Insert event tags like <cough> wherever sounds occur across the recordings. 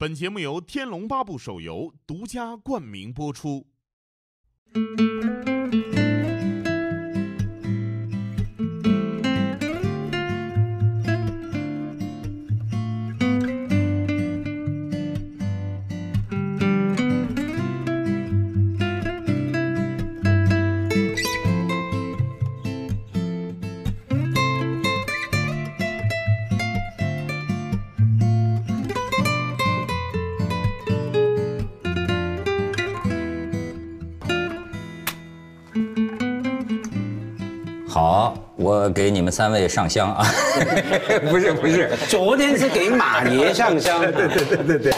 本节目由《天龙八部》手游独家冠名播出。给你们三位上香啊！<laughs> 不是不是，昨天是给马爷上香，<laughs> 对对对对对，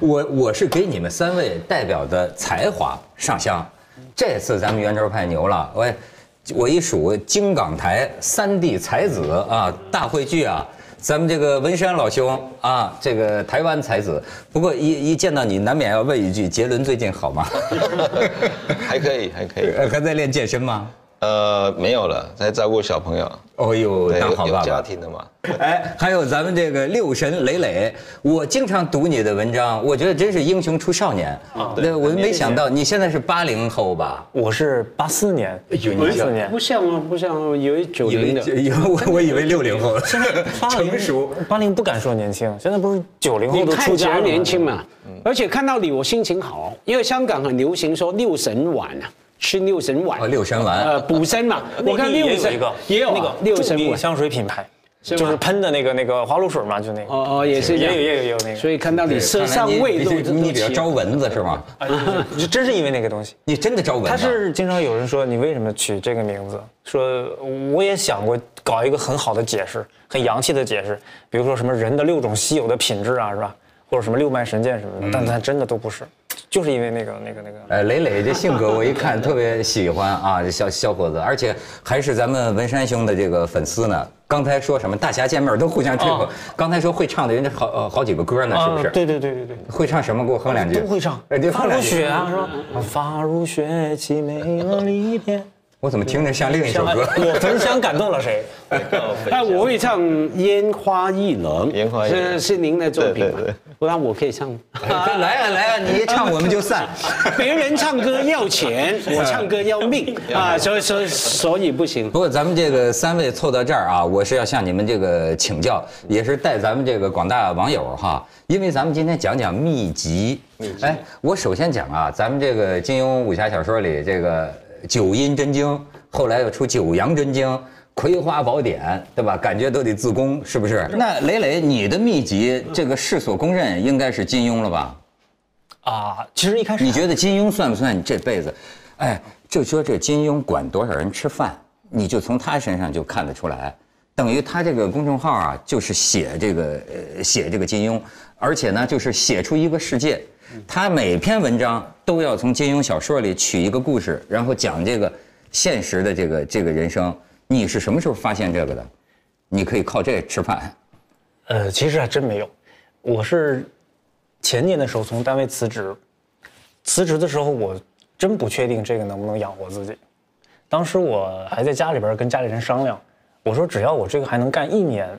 我我是给你们三位代表的才华上香。这次咱们圆桌派牛了，喂我一数京港台三地才子啊，大汇聚啊，咱们这个文山老兄啊，这个台湾才子。不过一一见到你，难免要问一句：杰伦最近好吗？<laughs> 还可以，还可以。呃还在练健身吗？呃，没有了，在照顾小朋友。哦呦，对，当好爸爸有有家。庭的嘛。哎，还有咱们这个六神磊磊，我经常读你的文章，我觉得真是英雄出少年啊！对，我没想到你现在是八零后吧？我是八四年，呦你八四年不，像哦，不像哦，以为九以为零的。以为我我以为六零后，<laughs> 八零成熟。八零不敢说年轻，现在不是九零后你都出家年轻嘛，而且看到你我心情好，因为香港很流行说六神丸啊，吃六神丸哦，六神丸呃，补身嘛。我看内地六神也有一个也有啊那个六神丸，香水品牌，就是喷的那个那个花露水嘛，就那个。哦哦，也是也有也有也有那个所以看到你身上味都你你比较招蚊子是吗？啊，<laughs> 就真是因为那个东西。你真的招蚊子？他是经常有人说你为什么取这个名字？说我也想过搞一个很好的解释，很洋气的解释，比如说什么人的六种稀有的品质啊，是吧？或者什么六脉神剑什么的，但它真的都不是，就是因为那个那个那个。呃，磊磊这性格我一看特别喜欢啊，这小小伙子，而且还是咱们文山兄的这个粉丝呢。刚才说什么大侠见面都互相吹捧哦，刚才说会唱的人家好呃好几个歌呢，是不是？啊对对对对对。会唱什么？给我哼两句。都会唱哎，对，，发如哼两句雪啊，是吧？发如雪，凄美了离别。我怎么听着像另一首歌？我焚香感动了谁？<laughs> 哎，我会唱《烟花易冷》，烟花易冷是是您的作品吗？不然我可以唱。<laughs> 来啊来啊，你一唱我们就散。<laughs> 别人唱歌要钱，我唱歌要命啊！所以所以所以不行。不过咱们这个三位凑到这儿啊，我是要向你们这个请教，也是带咱们这个广大网友哈，因为咱们今天讲讲秘籍。秘籍。哎，我首先讲啊，咱们这个金庸武侠小说里这个九阴真经，后来又出九阳真经。葵花宝典，对吧？感觉都得自宫，是不是？那磊磊，你的秘籍，这个世所公认应该是金庸了吧？啊，其实一开始你觉得金庸算不算你这辈子？哎，就说这金庸管多少人吃饭，你就从他身上就看得出来。等于他这个公众号啊，就是写这个呃写这个金庸，而且呢，就是写出一个世界。他每篇文章都要从金庸小说里取一个故事，然后讲这个现实的这个这个人生。你是什么时候发现这个的？你可以靠这吃饭。呃，其实还真没有，我是前年的时候从单位辞职，辞职的时候我真不确定这个能不能养活自己。当时我还在家里边跟家里人商量，我说只要我这个还能干一年，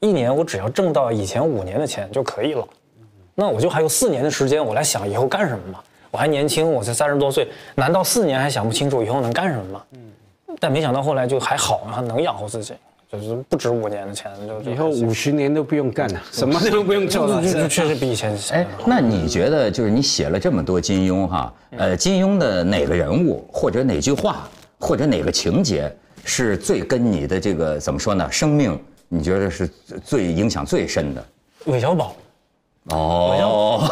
一年我只要挣到以前五年的钱就可以了，那我就还有四年的时间，我来想以后干什么嘛。我还年轻，我才三十多岁，难道四年还想不清楚以后能干什么吗？嗯但没想到后来就还好，还能养活自己，就是不止五年的钱，就就以后五十年都不用干了，什么都不用做了。就就确实比以前哎，那你觉得就是你写了这么多金庸哈，呃，金庸的哪个人物或者哪句话或者哪个情节是最跟你的这个怎么说呢？生命你觉得是最最影响最深的？韦小宝，哦，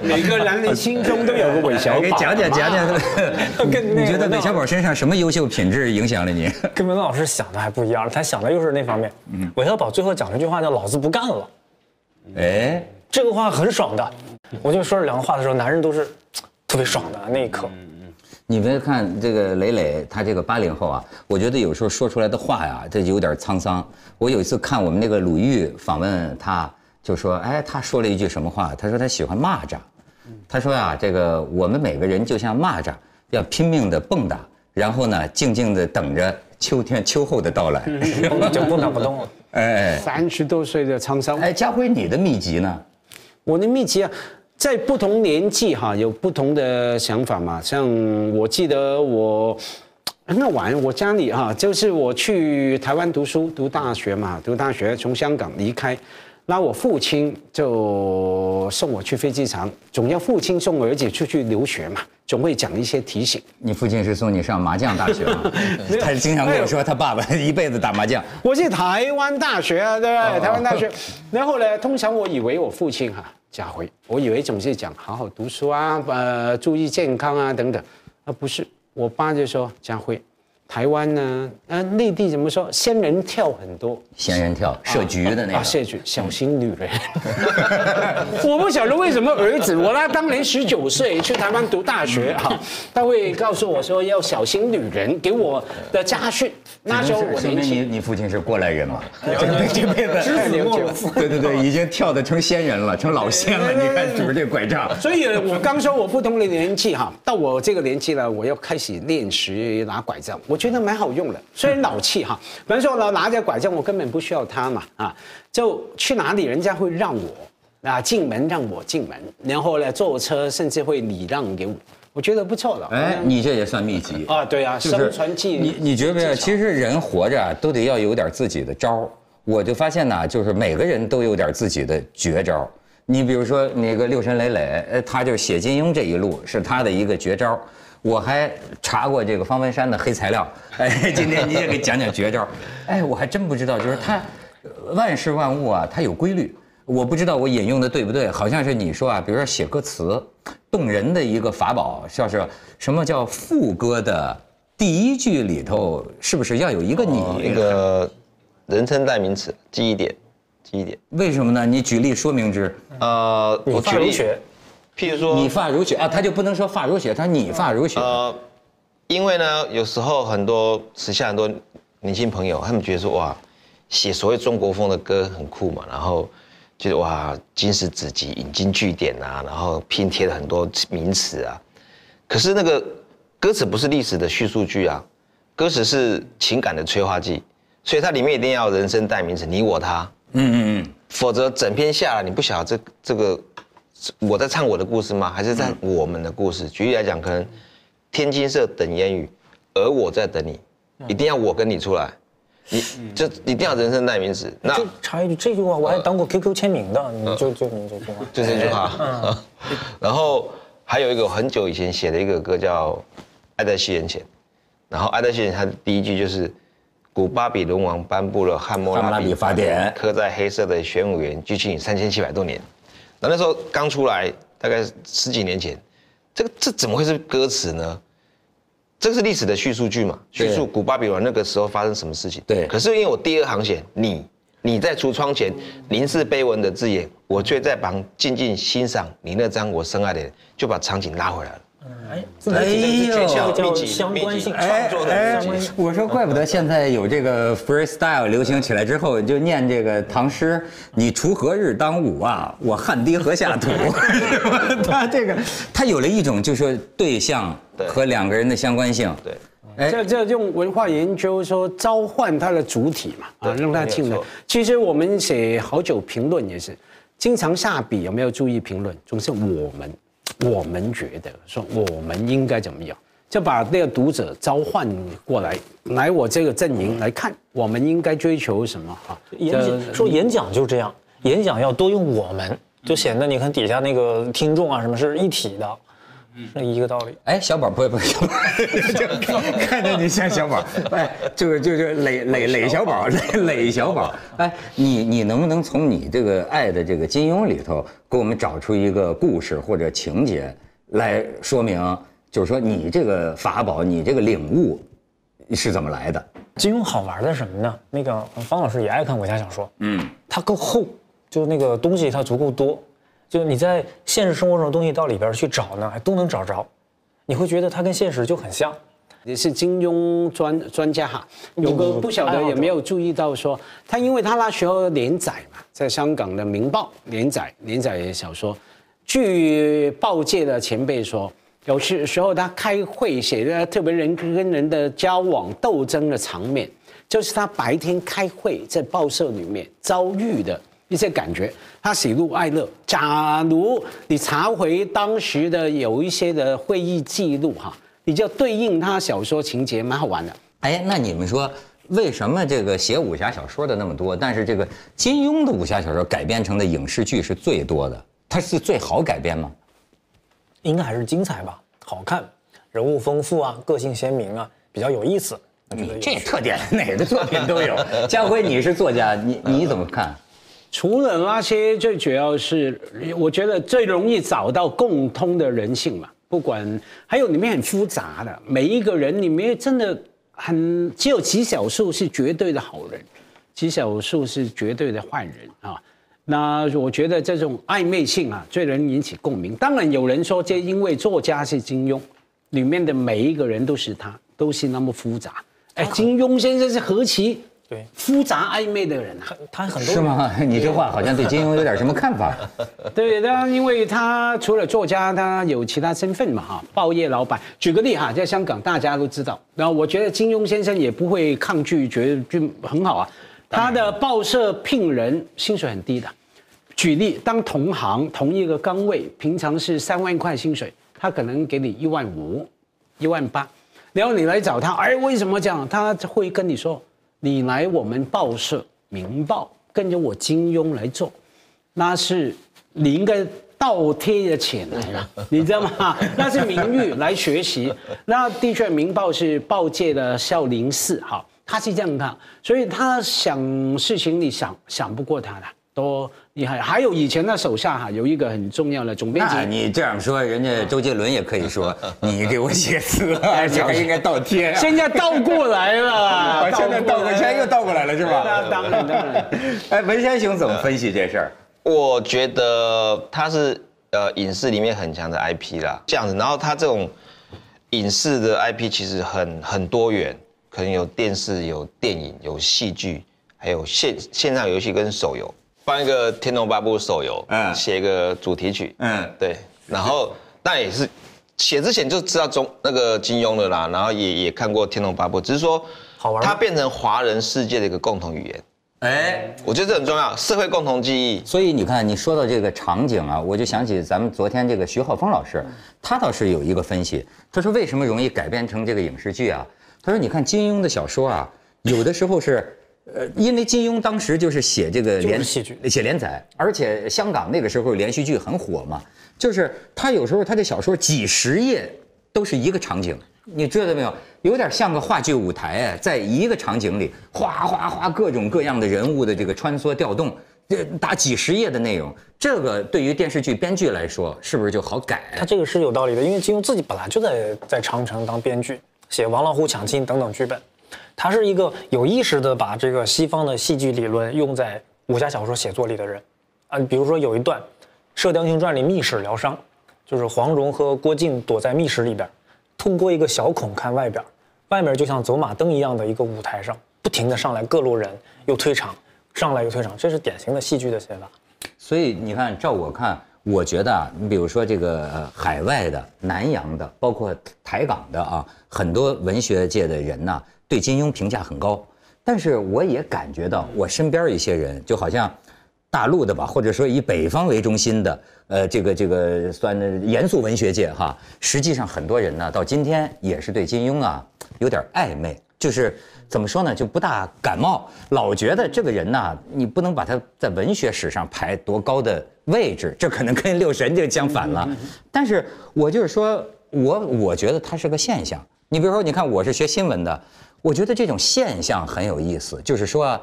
每个男人心中都有个韦小宝。给讲讲讲讲，跟你觉得韦小宝身上什么优秀品质影响了你？<laughs> 跟文老师想的还不一样，他想的又是那方面。韦小宝最后讲了一句话叫“老子不干了哎，”，这个话很爽的。我就说这两个话的时候，男人都是特别爽的那一刻。你们看这个磊磊，他这个八零后啊，我觉得有时候说出来的话呀，这有点沧桑。我有一次看我们那个鲁豫访问他，就说，哎，他说了一句什么话？他说他喜欢蚂蚱。他说啊、这个我们每个人就像蚂蚱，要拼命的蹦跶，然后呢，静静的等着秋天秋后的到来。就不打不动了。<laughs> 哎三十多岁的沧桑，哎，家辉，你的秘籍呢？我的秘籍啊，在不同年纪哈有不同的想法嘛。像我记得我很好玩，我家里哈就是我去台湾读书读大学嘛，读大学从香港离开，那我父亲就送我去飞机场，总要父亲送儿子出去留学嘛，总会讲一些提醒。你父亲是送你上麻将大学吗？<laughs> <laughs> 他经常跟我说，他爸爸一辈子打麻将。我是台湾大学啊，对不哦对？台湾大学。<laughs> 然后呢，通常我以为我父亲哈、家辉，我以为总是讲好好读书啊，呃，注意健康啊等等，啊不是，我爸就说家辉，台湾呢，呃，内地怎么说，仙人跳很多。仙人跳设局的那啊，个，设局小心女人。<laughs> 我不晓得为什么儿子，我那当年十九岁去台湾读大学哈，他会告诉我说要小心女人，给我的家训。<laughs> 那时候我说明你年轻，你父亲是过来人嘛，这这辈子对对对，已经跳的成仙人了，成老仙了。你看拄着这拐杖，所以我刚说我不同的年纪哈，到我这个年纪了，我要开始练习拿拐杖，我觉得蛮好用的。虽然老气哈，比方说我，拿着拐杖我根本不需要它嘛啊，就去哪里人家会让我啊进门让我进门，然后呢坐车甚至会礼让给我，我觉得不错了。哎，你这也算秘籍啊对啊就是生存技你你觉不觉得，技巧其实人活着啊，都得要有点自己的招儿我就发现呢，就是每个人都有点自己的绝招你比如说那个六神磊磊，呃，他就写金庸这一路是他的一个绝招儿我还查过这个方文山的黑材料，<laughs> 哎，今天你也给讲讲绝招 <laughs> 哎，我还真不知道，就是他呃万事万物啊，它有规律。我不知道我引用的对不对，好像是你说啊，比如说写歌词，动人的一个法宝，像是什么叫副歌的第一句里头，是不是要有一个你？哦一个人称代名词，记忆点，记忆点。为什么呢？你举例说明之。呃，我举例，发如雪，譬如说，你发如雪啊，他就不能说发如雪，他说你发如雪。呃，因为呢，有时候很多时下很多年轻朋友，他们觉得说哇，写所谓中国风的歌很酷嘛，然后觉得哇，金石子集、引经据典啊，然后拼贴了很多名词啊。可是那个歌词不是历史的叙述句啊，歌词是情感的催化剂，所以它里面一定要有人生代名词，你我他。嗯嗯嗯，否则整篇下来，你不晓得这这个是我在唱我的故事吗？还是在我们的故事？举例来讲，可能天青色等烟雨，而我在等你，一定要我跟你出来，你就一定要人生代名词。那就插一句，这句话我还当过 QQ 签名的，你就就你这句话，就这句话。然后还有一个很久以前写的一个歌叫《爱在西元前》，然后《爱在西元前》它的第一句就是。古巴比伦王颁布了汉谟拉比法典，刻在黑色的玄武岩，距今三千七百多年。那那时候刚出来，大概十几年前，这个这怎么会是歌词呢？这个是历史的叙述句嘛，叙述古巴比伦那个时候发生什么事情。对可是因为我第二行写你，你在橱窗前凝视碑文的字眼，我却在旁静静欣赏你那张我深爱的脸，就把场景拉回来了。哎，哎呦这个叫相关性创作的哎密集我说怪不得现在有这个 freestyle 流行起来之后，就念这个唐诗：“你锄禾日当午啊，我汗滴禾下土。<laughs> <laughs> ”？他这个，他有了一种就是说对象和两个人的相关性。对，哎这这用文化研究说召唤他的主体嘛，啊，让它进来没有错。其实我们写好久评论也是，经常下笔有没有注意评论？总是我们，我们觉得说我们应该怎么样，就把那个读者召唤过来，来我这个阵营来看，我们应该追求什么啊？演讲说演讲就这样，演讲要多用我们，就显得你看底下那个听众啊什么是一体的，是一个道理。哎，小宝不不，小宝，就看看着你像小宝，<laughs> 哎，就是就是磊磊磊小宝，磊磊小宝，<laughs> 哎，你你能不能从你这个爱的这个金庸里头，给我们找出一个故事或者情节来说明，就是说你这个法宝，你这个领悟是怎么来的？金庸好玩的是什么呢？那个方老师也爱看武侠小说，嗯，它够厚，就是那个东西它足够多，就是你在现实生活中的东西到里边去找呢，还都能找着，你会觉得它跟现实就很像。也是金庸专专家哈，有个不晓得也没有注意到说，他因为他那时候连载嘛，在香港的《明报》连载连载小说，据报界的前辈说，有时时候他开会写的特别人跟人的交往斗争的场面，就是他白天开会在报社里面遭遇的一些感觉，他喜怒哀乐。假如你查回当时的有一些的会议记录哈，你就对应他小说情节，蛮好玩的。哎，那你们说为什么这个写武侠小说的那么多，但是这个金庸的武侠小说改编成的影视剧是最多的？它是最好改编吗？应该还是精彩吧，好看，人物丰富啊，个性鲜明啊，比较有意思。你这特点哪个作品都有。<laughs> 家辉，你是作家，你你怎么看？除了那些，最主要是我觉得最容易找到共通的人性嘛。不管还有里面很复杂的，每一个人里面真的很只有极少数是绝对的好人，极少数是绝对的坏人啊。那我觉得这种暧昧性啊，最能引起共鸣。当然有人说，这因为作家是金庸，里面的每一个人都是他，都是那么复杂。哎，金庸先生是何其对复杂暧昧的人啊！他很多是吗？<laughs> 你这话好像对金庸有点什么看法？<laughs> 对，那因为他除了作家，他有其他身份嘛哈，报业老板。举个例哈，在香港大家都知道，然后我觉得金庸先生也不会抗拒，觉得就很好啊。他的报社聘人薪水很低的，举例当同行同一个岗位，平常是三万块薪水，他可能给你一万五、一万八，然后你来找他，哎，为什么这样？他会跟你说，你来我们报社《明报》，跟着我金庸来做，那是你应该倒贴的钱来了，<laughs> 你知道吗？那是名誉来学习。那的确，《明报》是报界的少林寺，哈，他是这样看，所以他想事情你想想不过他的，都厉害。还有以前的手下哈，有一个很重要的总编辑那，你这样说，人家周杰伦也可以说 <laughs> 你给我写词，而且还应该倒贴啊。现在倒过来了，<laughs> 现在倒过，现在又倒过来了，是吧？那当然当然。<laughs> 哎，文山兄怎么分析这事儿？我觉得他是呃影视里面很强的 IP 啦，这样子。然后他这种影视的 IP 其实很很多元，可能有电视、有电影、有戏剧，还有线线上游戏跟手游。帮一个《天龙八部》手游，嗯嗯，写一个主题曲，嗯嗯，对。然后但也是写之前就知道中那个金庸的啦，然后也也看过《天龙八部》，只是说好玩它变成华人世界的一个共同语言。哎，我觉得这很重要，社会共同记忆。所以你看，你说到这个场景啊，我就想起咱们昨天这个徐浩峰老师，他倒是有一个分析，他说为什么容易改编成这个影视剧啊？他说你看金庸的小说啊，有的时候是。呃，因为金庸当时就是写这个连就是戏剧写连载，而且香港那个时候连续剧很火嘛，就是他有时候他的小说几十页都是一个场景，你知道没有？有点像个话剧舞台哎，在一个场景里哗哗哗各种各样的人物的这个穿梭调动，这打几十页的内容，这个对于电视剧编剧来说是不是就好改？他这个是有道理的，因为金庸自己本来就在在长城当编剧，写《王老虎抢亲》等等剧本，他是一个有意识的把这个西方的戏剧理论用在武侠小说写作里的人，啊，比如说有一段《射雕英雄传》里密室疗伤，就是黄蓉和郭靖躲在密室里边，通过一个小孔看外边，外面就像走马灯一样的一个舞台上，不停的上来各路人，又退场，上来又退场，这是典型的戏剧的写法。所以你看，照我看，我觉得啊，你比如说这个海外的、南洋的，包括台港的啊，很多文学界的人呢，对金庸评价很高。但是我也感觉到，我身边一些人，就好像大陆的吧，或者说以北方为中心的，呃，这个这个算严肃文学界哈，实际上很多人呢，到今天也是对金庸啊有点暧昧，就是怎么说呢，就不大感冒，老觉得这个人呢，你不能把他在文学史上排多高的位置，这可能跟六神就相反了。但是我就是说，我我觉得他是个现象。你比如说，你看我是学新闻的，我觉得这种现象很有意思，就是说啊，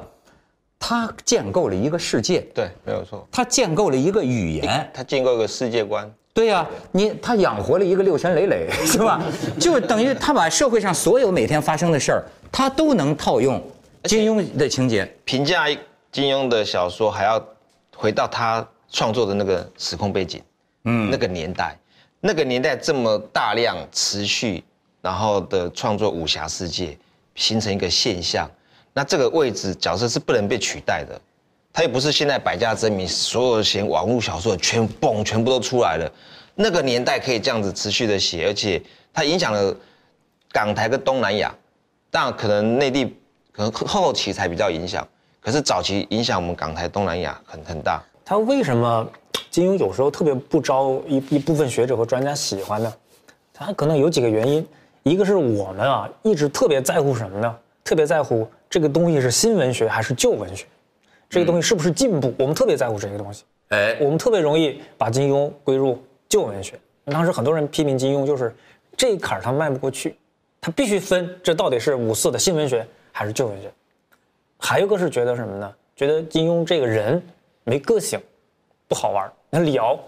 它建构了一个世界，对，没有错。他建构了一个语言，他建构一个世界观，对呀、你他养活了一个六神磊磊，<laughs> 是吧？就等于他把社会上所有每天发生的事儿，他都能套用金庸的情节。评价金庸的小说还要回到他创作的那个时空背景，嗯，那个年代，那个年代这么大量持续，然后的创作武侠世界，形成一个现象，那这个位置角色是不能被取代的。他又不是现在百家争鸣，所有写网络小说的全嘣全部都出来了。那个年代可以这样子持续的写，而且它影响了港台跟东南亚，当然可能内地可能后期才比较影响。可是早期影响我们港台东南亚很很大。他为什么金庸有时候特别不招一一部分学者和专家喜欢呢？他可能有几个原因，一个是我们啊一直特别在乎什么呢？特别在乎这个东西是新文学还是旧文学，这个东西是不是进步？我们特别在乎这个东西。哎，我们特别容易把金庸归入旧文学。当时很多人批评金庸，就是这一坎儿他迈不过去，他必须分这到底是五四的新文学还是旧文学。还有一个是觉得什么呢？觉得金庸这个人没个性，不好玩儿。那李敖，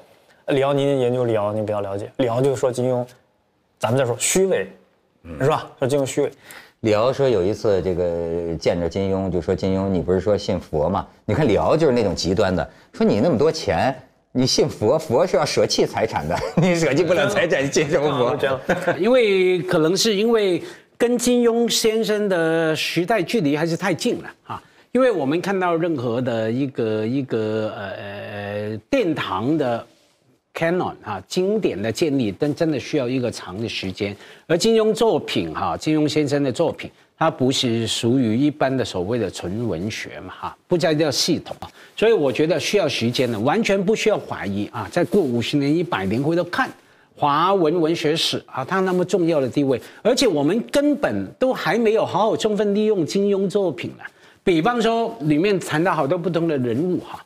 李敖您研究李敖，您比较了解。李敖就说金庸，咱们再说虚伪，是吧？说金庸虚伪。李敖说有一次这个见着金庸，就说金庸，你不是说信佛吗？你看李敖就是那种极端的，说你那么多钱，你信佛，佛是要舍弃财产的，你舍弃不了财产，信什么佛？这样，因为可能是因为跟金庸先生的时代距离还是太近了啊。因为我们看到任何的一个一个呃呃殿堂的 canon 啊经典的建立，但真的需要一个长的时间。而金庸作品哈，金庸先生的作品，它不是属于一般的所谓的纯文学嘛哈，不叫叫系统啊。所以我觉得需要时间的，完全不需要怀疑啊。再过五十年、一百年回头看。华文文学史啊，它那么重要的地位，而且我们根本都还没有好好充分利用金庸作品呢。比方说，里面谈到好多不同的人物哈，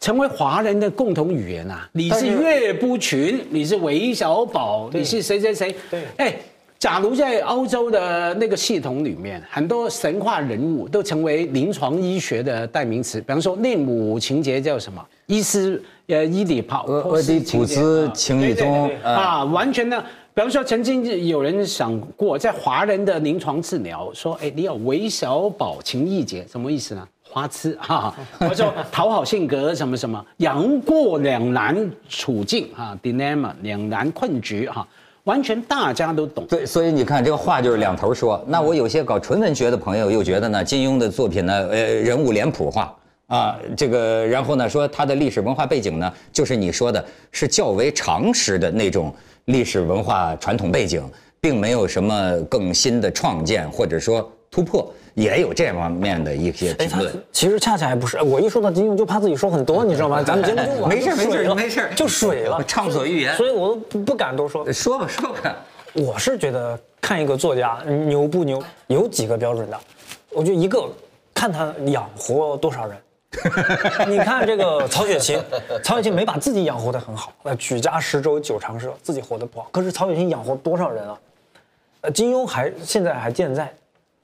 成为华人的共同语言啊。你是岳不群，你是韦小宝，你是谁谁谁？对，哎，假如在欧洲的那个系统里面，很多神话人物都成为临床医学的代名词。比方说，内姆情节叫什么？伊斯呃伊底帕俄俄狄浦斯情欲宗啊，完全的。比方说，曾经有人想过，在华人的临床治疗，说，哎，你有韦小宝情意结，什么意思呢？花痴 <laughs> 哈，或者说讨好性格什么什么，杨过两难处境哈，dilemma 两难困局哈，完全大家都懂。对，所以你看这个话就是两头说。那我有些搞纯文学的朋友又觉得呢，金庸的作品呢，呃，人物脸谱化。啊，这个，然后呢，说他的历史文化背景呢，就是你说的，是较为常识的那种历史文化传统背景，并没有什么更新的创建或者说突破，也有这方面的一些评论。其实恰恰还不是，我一说到金庸就怕自己说很多，<laughs> 你知道吗？咱们节目就，没事没事没事，就水了，畅所欲言。所以我都不不敢多说。说吧说吧，我是觉得看一个作家牛不牛，有几个标准的。我觉得一个看他养活多少人。<laughs> 你看这个曹雪芹，曹雪芹没把自己养活得很好，呃，举家十洲九长社，自己活得不好。可是曹雪芹养活多少人啊？呃，金庸还现在还健在，这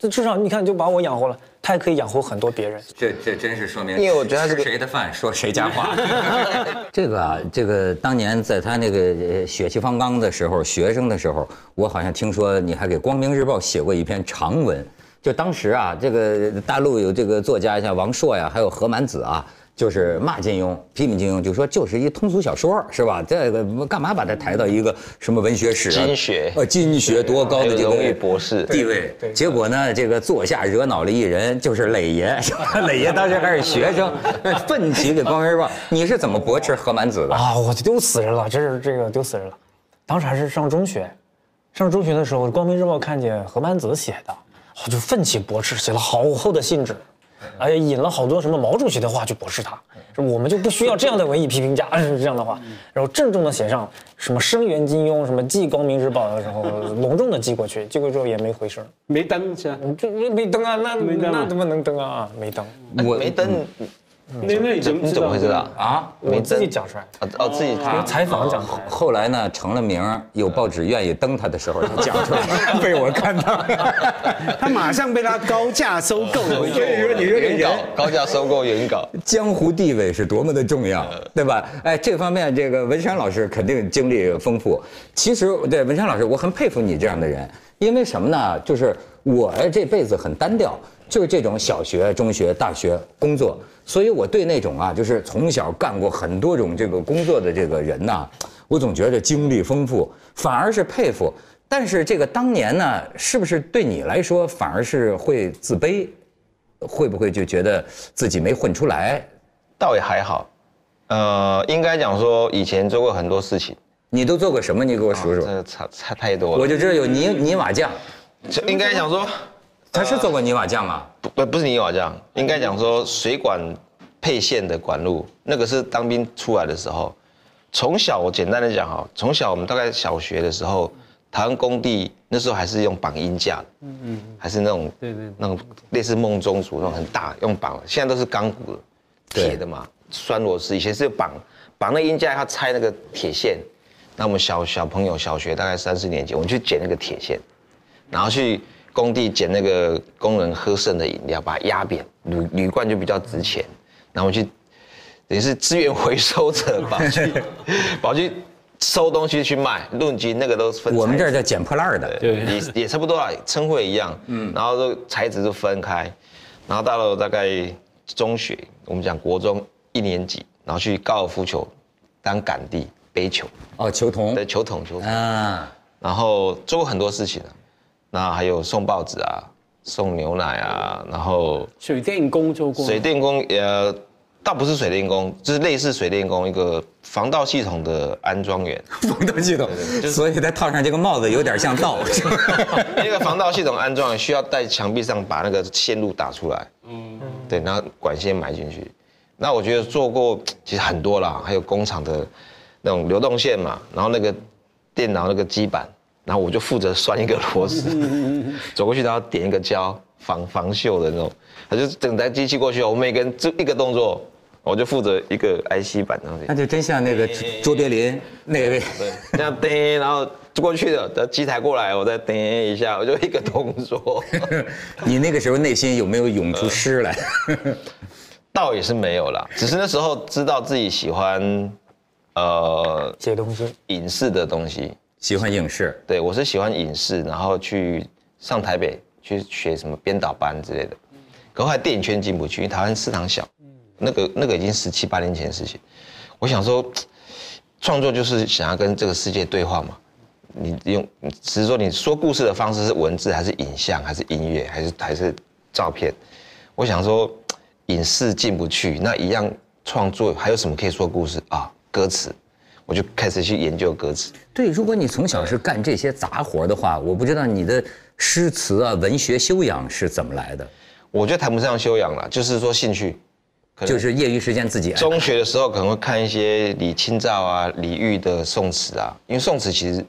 至少你看就把我养活了，他也可以养活很多别人。这这真是说明，因为我觉得他这个吃谁的饭说谁家话。<laughs> <laughs> 这个啊，这个当年在他那个呃血气方刚的时候，学生的时候，我好像听说你还给《光明日报》写过一篇长文。就当时啊，这个大陆有这个作家像王朔呀，还有何满子啊，就是骂金庸、批评金庸，就说就是一通俗小说，是吧？这个干嘛把它抬到一个什么文学史、金学呃，金学多高的这个博士地位？结果呢，这个座下惹恼了一人，<laughs> 就是磊爷，是吧？磊爷当时还是学生，奋起给《光明日报》，你是怎么驳斥何满子的？啊，我丢死人了，这是这个丢死人了。当时还是上中学，上中学的时候，《光明日报》看见何满子写的，我就奋起驳斥，写了好厚的信纸，哎，引了好多什么毛主席的话去驳斥他，说我们就不需要这样的文艺批评家，<laughs> 是这样的话，然后郑重的写上什么声援金庸，什么寄《光明日报》的时候，隆重的寄过去，寄过去之后也没回声，没登是吧？这没登啊，那没登啊。那怎么能登啊？没登，我没登，那那你怎么你怎么会知道？啊，我自己讲出来的，哦哦，自己有采访讲出来。后来呢，成了名，有报纸愿意登他的时候，他讲出来，被我看到。<laughs> 他马上被他高价收购 <laughs> 了。所以说，你说这原人稿高价收购原稿，江湖地位是多么的重要，对吧？哎，这方面这个文山老师肯定经历丰富。其实，对文山老师，我很佩服你这样的人，因为什么呢？就是我这辈子很单调，就是这种小学、中学、大学工作，所以我对那种啊，就是从小干过很多种这个工作的这个人呐，我总觉得经历丰富，反而是佩服。但是这个当年呢，是不是对你来说反而是会自卑？会不会就觉得自己没混出来？倒也还好。呃，应该讲说以前做过很多事情，你都做过什么？你给我数数。这个差差太多了。我就知道有泥泥瓦匠，就应该讲说，他是做过泥瓦匠吗？不不不是泥瓦匠，应该讲说水管配线的管路，那个是当兵出来的时候。从小我简单的讲哈，从小我们大概小学的时候，台湾工地那时候还是用绑鹰架的，嗯嗯，还是那种对对那种类似梦中族那种很大用绑的，现在都是钢骨的，铁的嘛，栓螺丝，以前是绑绑那鹰架要拆那个铁线，那我们小小朋友小学大概三四年级，我们去捡那个铁线，然后去工地捡那个工人喝剩的饮料，把它压扁，铝铝罐就比较值钱，然后我们去等于是资源回收者吧去 <laughs> 跑去收东西去卖，论斤那个都分我们这儿叫捡破烂的。对也也差不多啊，称呼也一样，嗯，然后都材质都分开，然后到了大概中学，我们讲国中一年级，然后去高尔夫球当杆地背球，哦，球童。对，球桶球桶，啊，然后做过很多事情啊，那还有送报纸啊，送牛奶啊，然后水电工做过，水电工呃，倒不是水电工，就是类似水电工一个防盗系统的安装员。<laughs> 防盗系统就是，所以他套上这个帽子有点像道，是吧？那个防盗系统安装需要在墙壁上把那个线路打出来，嗯，对，然后管线埋进去。那我觉得做过其实很多啦，还有工厂的那种流动线嘛，然后那个电脑那个基板，然后我就负责拴一个螺丝，走过去然后点一个胶防防锈的那种，他就整台机器过去，我每个人就一个动作，我就负责一个 IC 板上去那。就真像那个卓别林那位，对，这样叮，然后过去的，等机台过来，我再叮一下，我就一个动作。<laughs> 你那个时候内心有没有涌出诗来？<laughs> 倒也是没有啦，只是那时候知道自己喜欢，呃，写东西，影视的东西。喜欢影视，对我是喜欢影视，然后去上台北去学什么编导班之类的。可后来电影圈进不去，因为台湾市场小，那个那个已经十七八年前的事情。我想说，创作就是想要跟这个世界对话嘛。你用，只是说你说故事的方式是文字还是影像还是音乐还是还是照片？我想说，影视进不去，那一样创作还有什么可以说故事啊？歌词，我就开始去研究歌词。对，如果你从小是干这些杂活的话，我不知道你的诗词啊、文学修养是怎么来的，我觉得谈不上修养了，就是说兴趣，就是业余时间自己爱中学的时候可能会看一些李清照啊、李煜的宋词啊，因为宋词其实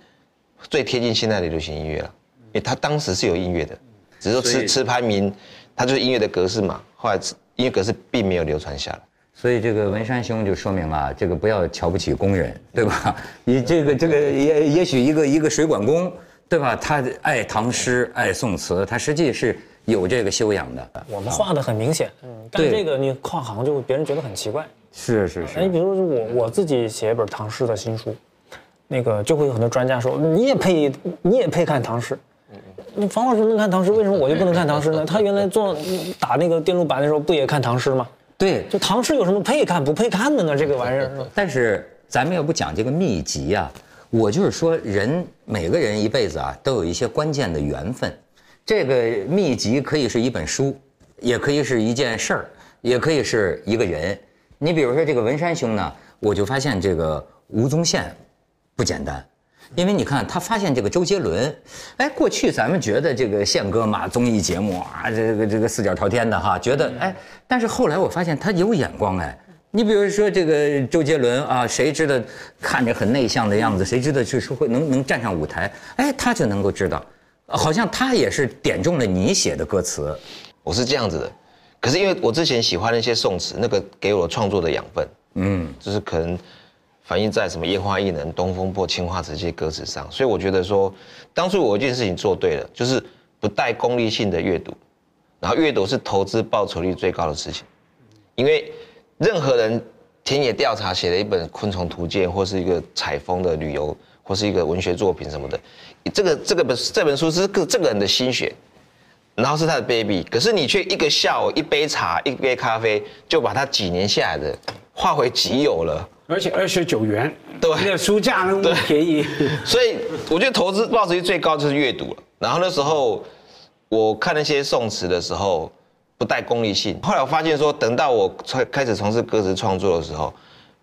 最贴近现在的流行音乐了，因为它当时是有音乐的，只是说所以吃吃拍名，它就是音乐的格式嘛，后来音乐格式并没有流传下来。所以这个文山兄就说明了，这个不要瞧不起工人，对吧？<laughs> 你这个这个也也许一个一个水管工，对吧？他爱唐诗，爱宋词，他实际是有这个修养的。我们画的很明显，嗯，但这个你跨行就别人觉得很奇怪。是是是哎，比如说我我自己写一本唐诗的新书，那个就会有很多专家说你也配你也配看唐诗。那房老师能看唐诗，为什么我就不能看唐诗呢？他原来做打那个电路板的时候不也看唐诗吗？对，就唐诗有什么配看不配看的呢？这个玩意儿，但是咱们要不讲这个秘籍啊，我就是说人每个人一辈子啊都有一些关键的缘分，这个秘籍可以是一本书，也可以是一件事儿，也可以是一个人。你比如说这个文山兄呢，我就发现这个吴宗宪不简单。因为你看，他发现这个周杰伦，哎，过去咱们觉得这个宪哥嘛，综艺节目啊，这个这个四脚朝天的哈，觉得哎，但是后来我发现他有眼光哎。你比如说这个周杰伦啊，谁知道看着很内向的样子，谁知道就是会能能站上舞台，哎，他就能够知道，好像他也是点中了你写的歌词。我是这样子的，可是因为我之前喜欢那些宋词，那个给我创作的养分，嗯，就是可能反映在什么烟花易冷、东风破、青花瓷这些歌词上，所以我觉得说，当初我有一件事情做对了，就是不带功利性的阅读，然后阅读是投资报酬率最高的事情，因为任何人田野调查写了一本昆虫图鉴，或是一个采风的旅游，或是一个文学作品什么的，这个这个本这本书是个这个人的心血，然后是他的 baby，可是你却一个下午一杯茶一杯咖啡就把他几年下来的化为己有了。而且二十九元，对那个书价那么便宜，所以我觉得投资报酬率最高就是阅读了。然后那时候我看那些宋词的时候，不带功利性。后来我发现说，等到我开开始从事歌词创作的时候，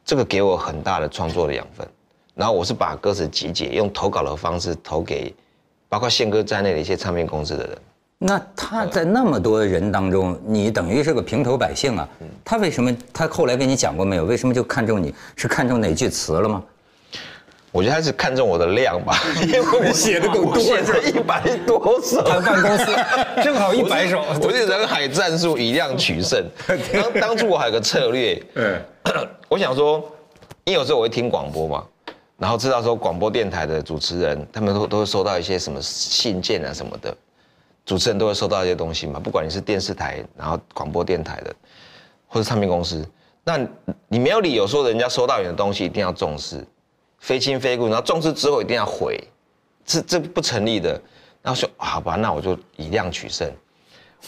这个给我很大的创作的养分。然后我是把歌词集结，用投稿的方式投给包括宪哥在内的一些唱片公司的人。那他在那么多人当中，你等于是个平头百姓啊。他为什么？他后来跟你讲过没有？为什么就看中你？是看中哪句词了吗？我觉得他是看中我的量吧，<laughs> 因为我写的够多我写了一百多首，他办公司 <laughs> 正好一百首，我是人海战术，以量取胜。<laughs> 当当初我还有个策略，嗯，<clears throat> 我想说，因为有时候我会听广播嘛，然后知道说广播电台的主持人，他们都都会收到一些什么信件啊什么的，主持人都会收到一些东西嘛，不管你是电视台，然后广播电台的，或者唱片公司，那你没有理由说人家收到你的东西一定要重视，非亲非故，然后重视之后一定要回，这这不成立的。然后说好吧，那我就以量取胜。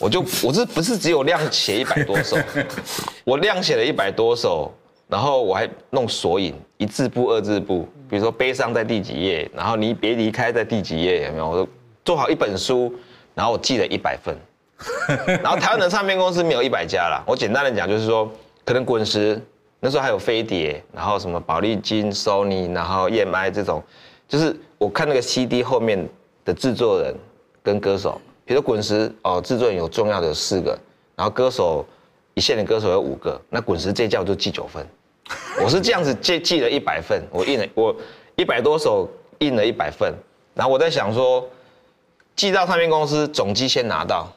我就我这不是只有量写一百多首，<laughs> 我量写了一百多首，然后我还弄索引，一字不、二字不，比如说悲伤在第几页，然后你别离开在第几页，有没有？我说做好一本书，然后我寄了一百份，<laughs> 然后台湾的唱片公司没有一百家啦，我简单的讲就是说，可能滚石那时候还有飞碟，然后什么宝丽金、Sony，然后 EMI 这种，就是我看那个 CD 后面的制作人跟歌手。比如滚石哦，制作人有重要的四个，然后歌手一线的歌手有五个，那滚石这叫就记九分。我是这样子记记了一百份，我印了我一百多首印了一百份，然后我在想说，寄到唱片公司总机先拿到，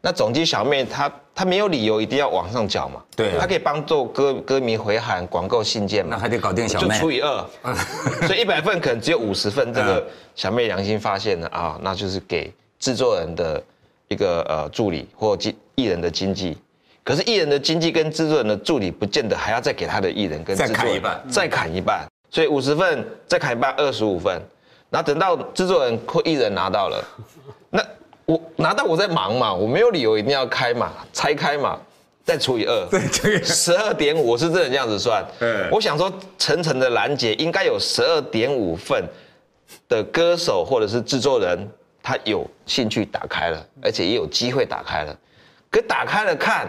那总机小妹她她没有理由一定要往上缴嘛，对啊。她可以帮助歌歌迷回函、广告信件嘛，那还得搞定小妹。就除以二，<laughs> 所以一百份可能只有五十份，这个小妹良心发现了啊，那就是给制作人的一个呃助理或经艺人的经纪。可是艺人的经纪跟制作人的助理不见得还要再给他的艺人跟再制作人砍一半。再砍一半，所以五十份再砍一半二十五份，然后等到制作人或艺人拿到了，那我拿到我在忙嘛，我没有理由一定要开嘛，拆开嘛，再除以二，对这个十二点五，我是真的这样子算。嗯我想说层层的拦截应该有十二点五份的歌手或者是制作人，他有兴趣打开了，而且也有机会打开了。可打开了看，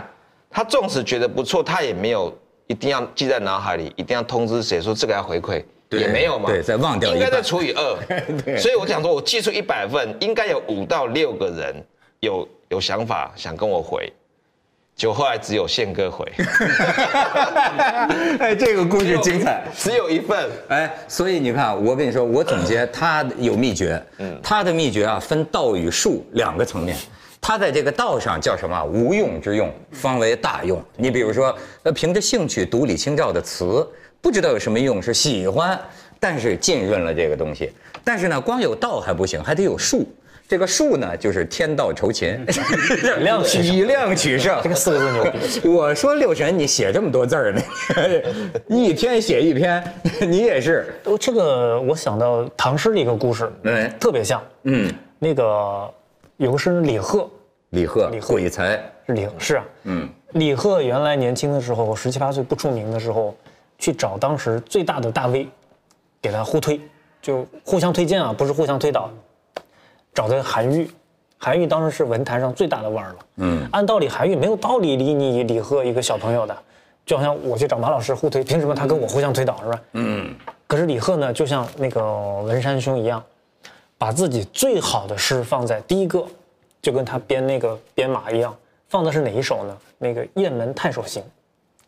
他纵使觉得不错，他也没有一定要记在脑海里，一定要通知谁说这个要回馈，对也没有嘛。对再忘掉应该再除以二。<laughs> 对所以我想说，我寄出一百份，应该有五到六个人有有想法想跟我回，就后来只有宪哥回，<laughs> 哎，这个故事精彩。只有一份。哎，所以你看，我跟你说，我总结他有秘诀，嗯，他的秘诀啊分道与术两个层面。他在这个道上叫什么？无用之用，方为大用。你比如说，呃，凭着兴趣读李清照的词，不知道有什么用，是喜欢，但是浸润了这个东西。但是呢，光有道还不行，还得有术。这个术呢，就是天道酬勤，以量取胜。以量取胜。这个四个字牛。逼。我说六神，你写这么多字儿呢，<laughs> 一天写一篇，<laughs> 你也是，哦，这个我想到唐诗的一个故事，嗯特别像。嗯，那个有个诗人李贺，李贺，李贺。鬼才，是李是啊，嗯，李贺原来年轻的时候，十七八岁不出名的时候，去找当时最大的大 V，给他互推，就互相推荐啊，不是互相推导。找的韩愈，韩愈当时是文坛上最大的腕儿了。嗯，按道理韩愈没有道理理你李贺一个小朋友的，就好像我去找马老师互推，凭什么他跟我互相推导是吧？嗯。可是李贺呢，就像那个文山兄一样，把自己最好的诗放在第一个，就跟他编那个编码一样，放的是哪一首呢？那个《雁门太守行》，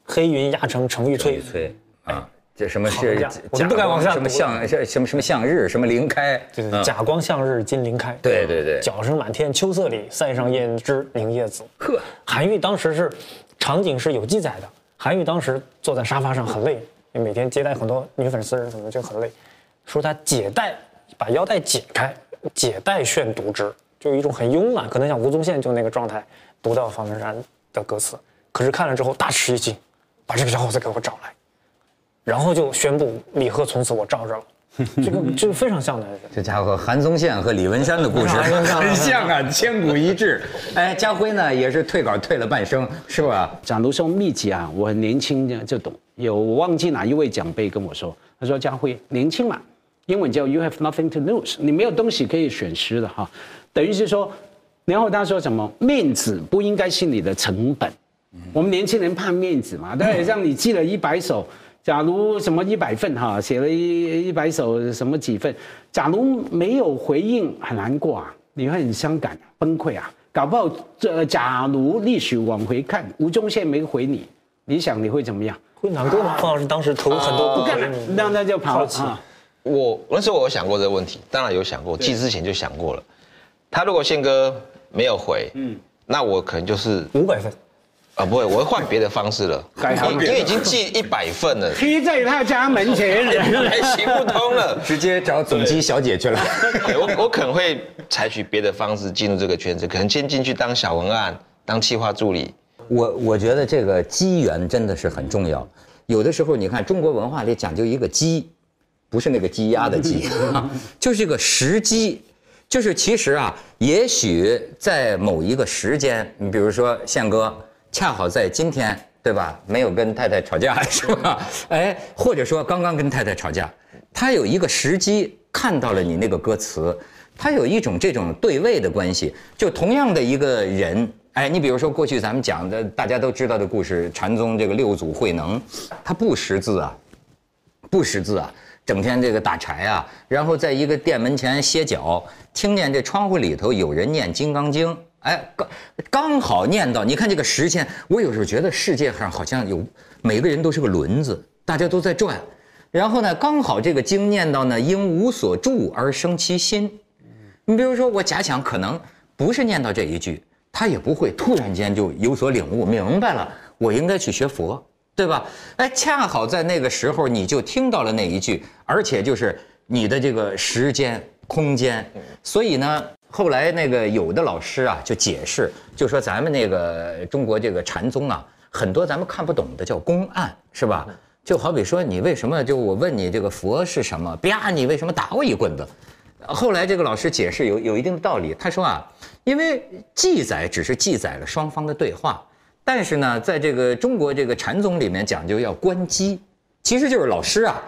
黑云压城城欲摧，崔啊，这什么是好我们不敢往下什么读向什什么什么向日，什么林开，就是嗯甲光向日金鳞开。对对对角声满天秋色里，塞上燕脂凝夜紫。呵，韩愈当时是场景是有记载的。韩愈当时坐在沙发上很累，每天接待很多女粉丝什么的就很累，说他解带，把腰带解开，解带炫读之，就有一种很慵懒，可能像吴宗宪就那个状态，读到方文山的歌词。可是看了之后大吃一惊，把这个小伙子给我找来，然后就宣布李贺从此我罩着了。这个这个非常像的，这家伙韩宗宪和李文山的故事很像啊，千古一致。<laughs> 哎，家辉呢也是退稿退了半生，是吧？假如说秘籍啊，我很年轻就就懂。有我忘记哪一位长辈跟我说，他说家辉年轻嘛，英文叫 you have nothing to lose，你没有东西可以损失的哈。等于是说，然后他说什么面子不应该是你的成本。我们年轻人怕面子嘛，对，像你寄了一百首，假如什么一百份哈，写了一一百首什么几份，假如没有回应，很难过啊，你会很伤感、崩溃啊。搞不好这假如历史往回看，吴宗宪没回你，你想你会怎么样？会难过吗？方老师当时投入很多不不干了，那那就跑好了啊！我那时候我有想过这个问题，当然有想过，记之前就想过了。他如果宪哥没有回，嗯，那我可能就是五百分，啊不会，我会换别的方式了，<laughs> 改行因为已经寄一百份了，<laughs> 踢在他家门前，<laughs> 还行不通了。直接找总机小姐去了。我我可能会采取别的方式进入这个圈子，可能先进去当小文案，当企划助理。我我觉得这个机缘真的是很重要。有的时候你看中国文化里讲究一个机，不是那个鸡鸭的鸡，就是这个时机。就是其实啊，也许在某一个时间，你比如说宪哥，恰好在今天，对吧？没有跟太太吵架，是吧？哎，或者说刚刚跟太太吵架，他有一个时机看到了你那个歌词，他有一种这种对位的关系。就同样的一个人，哎，你比如说过去咱们讲的大家都知道的故事，禅宗这个六祖慧能，他不识字啊，不识字啊，整天这个打柴啊，然后在一个店门前歇脚，听见这窗户里头有人念《金刚经》，哎，刚刚好念到，你看这个时间，我有时候觉得世界上好像有每个人都是个轮子，大家都在转，然后呢，刚好这个经念到呢，因无所住而生其心。你比如说，我假想可能不是念到这一句，他也不会突然间就有所领悟，明白了，我应该去学佛，对吧？哎，恰好在那个时候你就听到了那一句，而且就是你的这个时间、空间，所以呢，后来那个有的老师啊就解释，就说咱们那个中国这个禅宗啊，很多咱们看不懂的叫公案，是吧？就好比说你为什么就我问你这个佛是什么，啪，你为什么打我一棍子？后来这个老师解释有有一定的道理，他说啊，因为记载只是记载了双方的对话，但是呢，在这个中国这个禅宗里面讲究要观机，其实就是老师啊，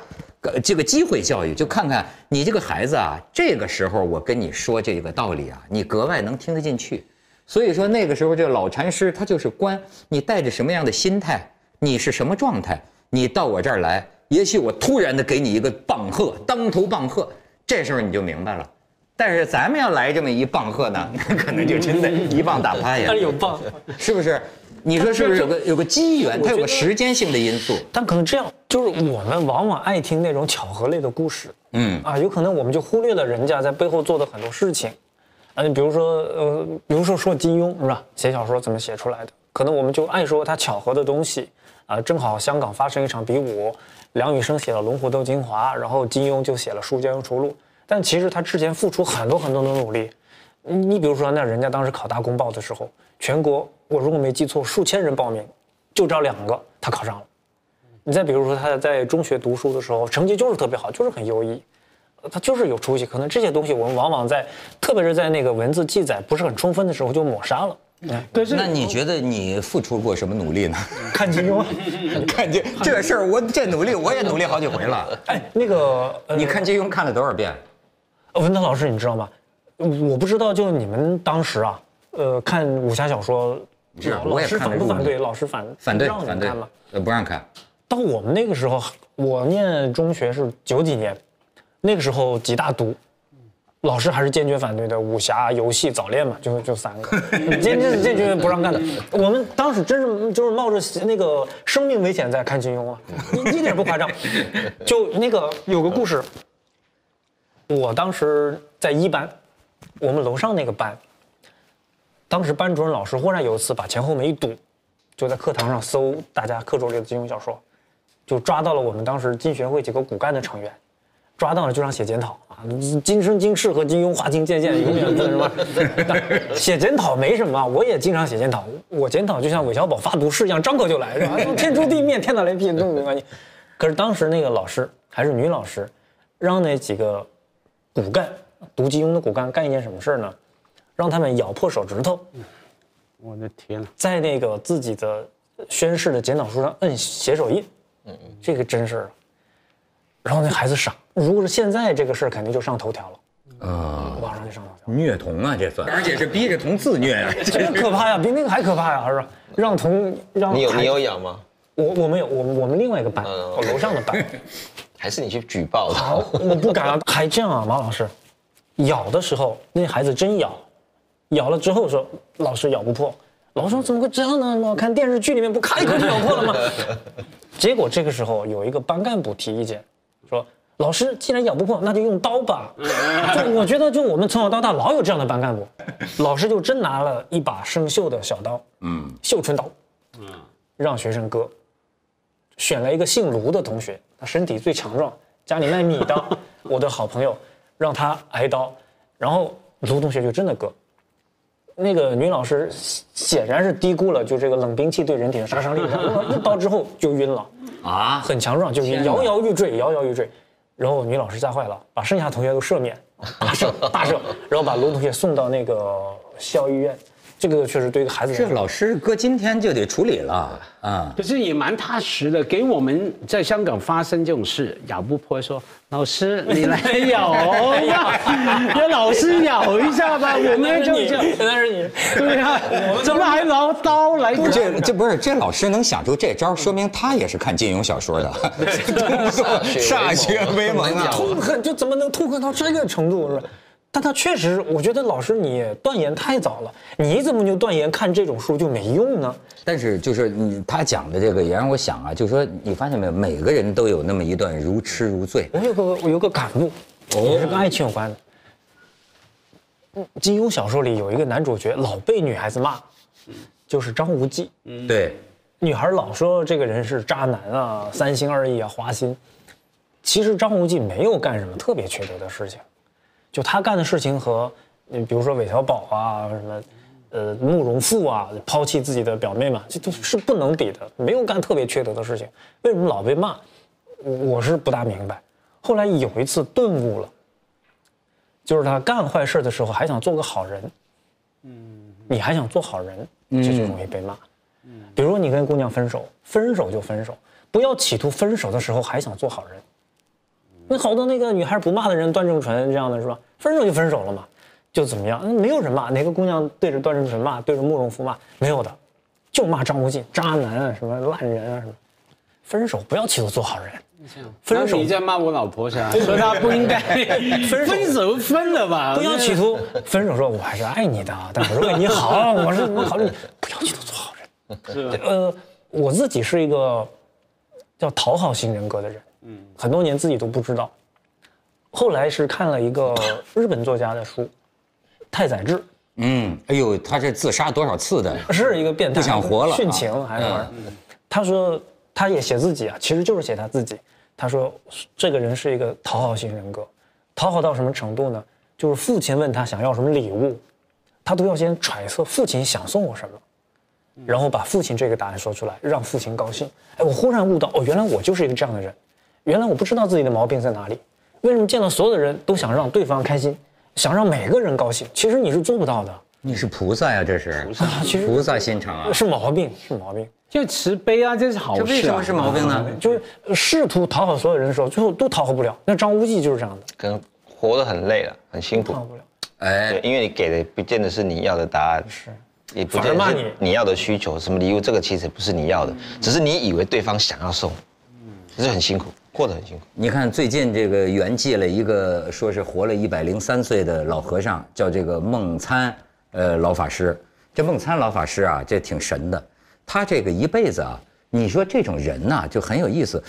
这个机会教育，就看看你这个孩子啊，这个时候我跟你说这个道理啊，你格外能听得进去。所以说那个时候这个老禅师他就是观你带着什么样的心态，你是什么状态，你到我这儿来，也许我突然的给你一个棒喝，当头棒喝。这时候你就明白了，但是咱们要来这么一棒喝呢，那可能就真的 <laughs> 一棒打趴下但。是有棒，是不是？你说是不是有个有个机缘，它有个时间性的因素？但可能这样，就是我们往往爱听那种巧合类的故事，嗯啊，有可能我们就忽略了人家在背后做的很多事情，啊，你比如说，呃，比如说说金庸是吧？写小说怎么写出来的？可能我们就爱说他巧合的东西，啊，正好香港发生一场比武，梁羽生写了《龙虎斗精华》，然后金庸就写了《书剑恩仇录》，但其实他之前付出很多很多的努力，你你比如说，那人家当时考大公报的时候，全国我如果没记错，数千人报名，就招两个，他考上了。你再比如说他在中学读书的时候，成绩就是特别好，就是很优异，呃他就是有出息。可能这些东西我们往往在，特别是在那个文字记载不是很充分的时候就抹杀了。可是那你觉得你付出过什么努力呢？<laughs> 看金庸啊，<laughs> 看这这事儿，我这努力我也努力好几回了。<laughs> 哎，那个呃，你看金庸看了多少遍？文涛老师，你知道吗？我不知道，就你们当时啊，呃，看武侠小说，是老老师反不反对？老师反反对让你们反对看吗？，呃不让看。到我们那个时候，我念中学是九几年，那个时候几大毒，老师还是坚决反对的。武侠、游戏、早恋嘛，就就三个，<laughs> 坚决坚决不让干的。我们当时真是就是冒着那个生命危险在看金庸啊，一一点不夸张。<laughs> 就那个有个故事，我当时在一班，我们楼上那个班，当时班主任老师忽然有一次把前后门一堵，就在课堂上搜大家课桌里的金庸小说，就抓到了我们当时金学会几个骨干的成员，抓到了就让写检讨啊，今生今世和金庸划清界限，永远不什么。写检讨没什么，我也经常写检讨，我检讨就像韦小宝发毒誓一样，张口就来，是吧？天诛地灭，天打雷劈，都没关系。可是当时那个老师还是女老师，让那几个骨干读金庸的骨干干一件什么事儿呢？让他们咬破手指头，我的天呐，在那个自己的宣誓的检讨书上摁写手印，嗯这个真事儿。然后那孩子傻，如果是现在这个事儿，肯定就上头条了，啊，网上就上头条，虐童啊，这算，而且是逼着童自虐啊。这可怕呀，比那个还可怕呀，是吧？让童让你有你有养吗？我我没有，我们我们另外一个班，嗯我楼上的班，<laughs> 还是你去举报他？我不敢啊，还这样啊，马老师，咬的时候那孩子真咬，咬了之后说老师咬不破，老师说怎么会这样呢？我看电视剧里面不咔一口就咬破了吗？<laughs> 结果这个时候有一个班干部提意见，说老师既然咬不破，那就用刀吧。就我觉得就我们从小到大老有这样的班干部，老师就真拿了一把生锈的小刀，嗯，绣春刀，嗯，让学生割。选了一个姓卢的同学，他身体最强壮，家里卖米的，<laughs> 我的好朋友，让他挨刀，然后卢同学就真的割。那个女老师显然是低估了就这个冷兵器对人体的杀伤力，一刀之后就晕了，啊，很强壮，就是摇摇欲坠，摇摇欲坠。然后女老师吓坏了，把剩下同学都赦免，<laughs> 大赦大赦，然后把卢同学送到那个校医院。这个确实对一个孩子这老师搁今天就得处理了啊。可是也蛮踏实的，给我们在香港发生这种事，咬不破说老师你来咬吧，<laughs> 让老师咬一下吧，我们就这样。那是你，对呀、怎么还拿刀来割？这这不是这老师能想出这招，说明他也是看金庸小说的，歃血为盟啊！痛恨就怎么能痛恨到这个程度？是吧？但他确实，我觉得老师你断言太早了，你怎么就断言看这种书就没用呢？但是就是你他讲的这个也让我想啊，就是说你发现没有，每个人都有那么一段如痴如醉。我有个我有个感悟，也是跟爱情有关的。嗯金庸小说里有一个男主角老被女孩子骂，就是张无忌。对，女孩老说这个人是渣男啊，三心二意啊，花心。其实张无忌没有干什么特别缺德的事情，就他干的事情和，嗯，比如说韦小宝啊，什么，呃，慕容复啊，抛弃自己的表妹嘛，这都是不能比的，没有干特别缺德的事情。为什么老被骂？我我是不大明白。后来有一次顿悟了，就是他干坏事的时候还想做个好人，嗯，你还想做好人，这就容易被骂。嗯比如说你跟姑娘分手，分手就分手，不要企图分手的时候还想做好人。那好多那个女孩不骂的人，段正淳这样的是吧？分手就分手了嘛，就怎么样？那没有人骂，哪个姑娘对着段正淳骂，对着慕容复骂？没有的，就骂张无忌渣男啊，什么烂人啊什么。分手不要企图做好人，分手你在骂我老婆是吧？说她不应该 <laughs> 分手分手分了吧？不要企图分手说我还是爱你的，但我是为你好，我是我考虑你，不要企图做好人。呃，我自己是一个叫讨好型人格的人，嗯，很多年自己都不知道。后来是看了一个日本作家的书，太宰治，嗯，哎呦，他这自杀多少次的？是一个变态，不想活了殉情还是什么？他说他也写自己啊，其实就是写他自己。他说这个人是一个讨好型人格，讨好到什么程度呢？就是父亲问他想要什么礼物，他都要先揣测父亲想送我什么，然后把父亲这个答案说出来，让父亲高兴。哎，我忽然悟到，哦，原来我就是一个这样的人，原来我不知道自己的毛病在哪里。为什么见到所有的人都想让对方开心，想让每个人高兴？其实你是做不到的。你是菩萨呀，这是菩萨其实菩萨心肠啊。是毛病，是毛病。就慈悲啊，这是好事、啊。这为什么是毛病呢？就是试图讨好所有人的时候，最后都讨好不了。那张无忌就是这样的，可能活得很累了，很辛苦讨好。不了。哎，，因为你给的不见得是你要的答案，是，也不见得是骂你你要的需求。什么礼物，这个其实不是你要的，只是你以为对方想要送，这是很辛苦，过得很辛苦。你看最近这个圆寂了一个说是活了一百零三岁的老和尚，叫这个孟参，呃，老法师。这孟参老法师啊，这挺神的。他这个一辈子啊，你说这种人呐、就很有意思。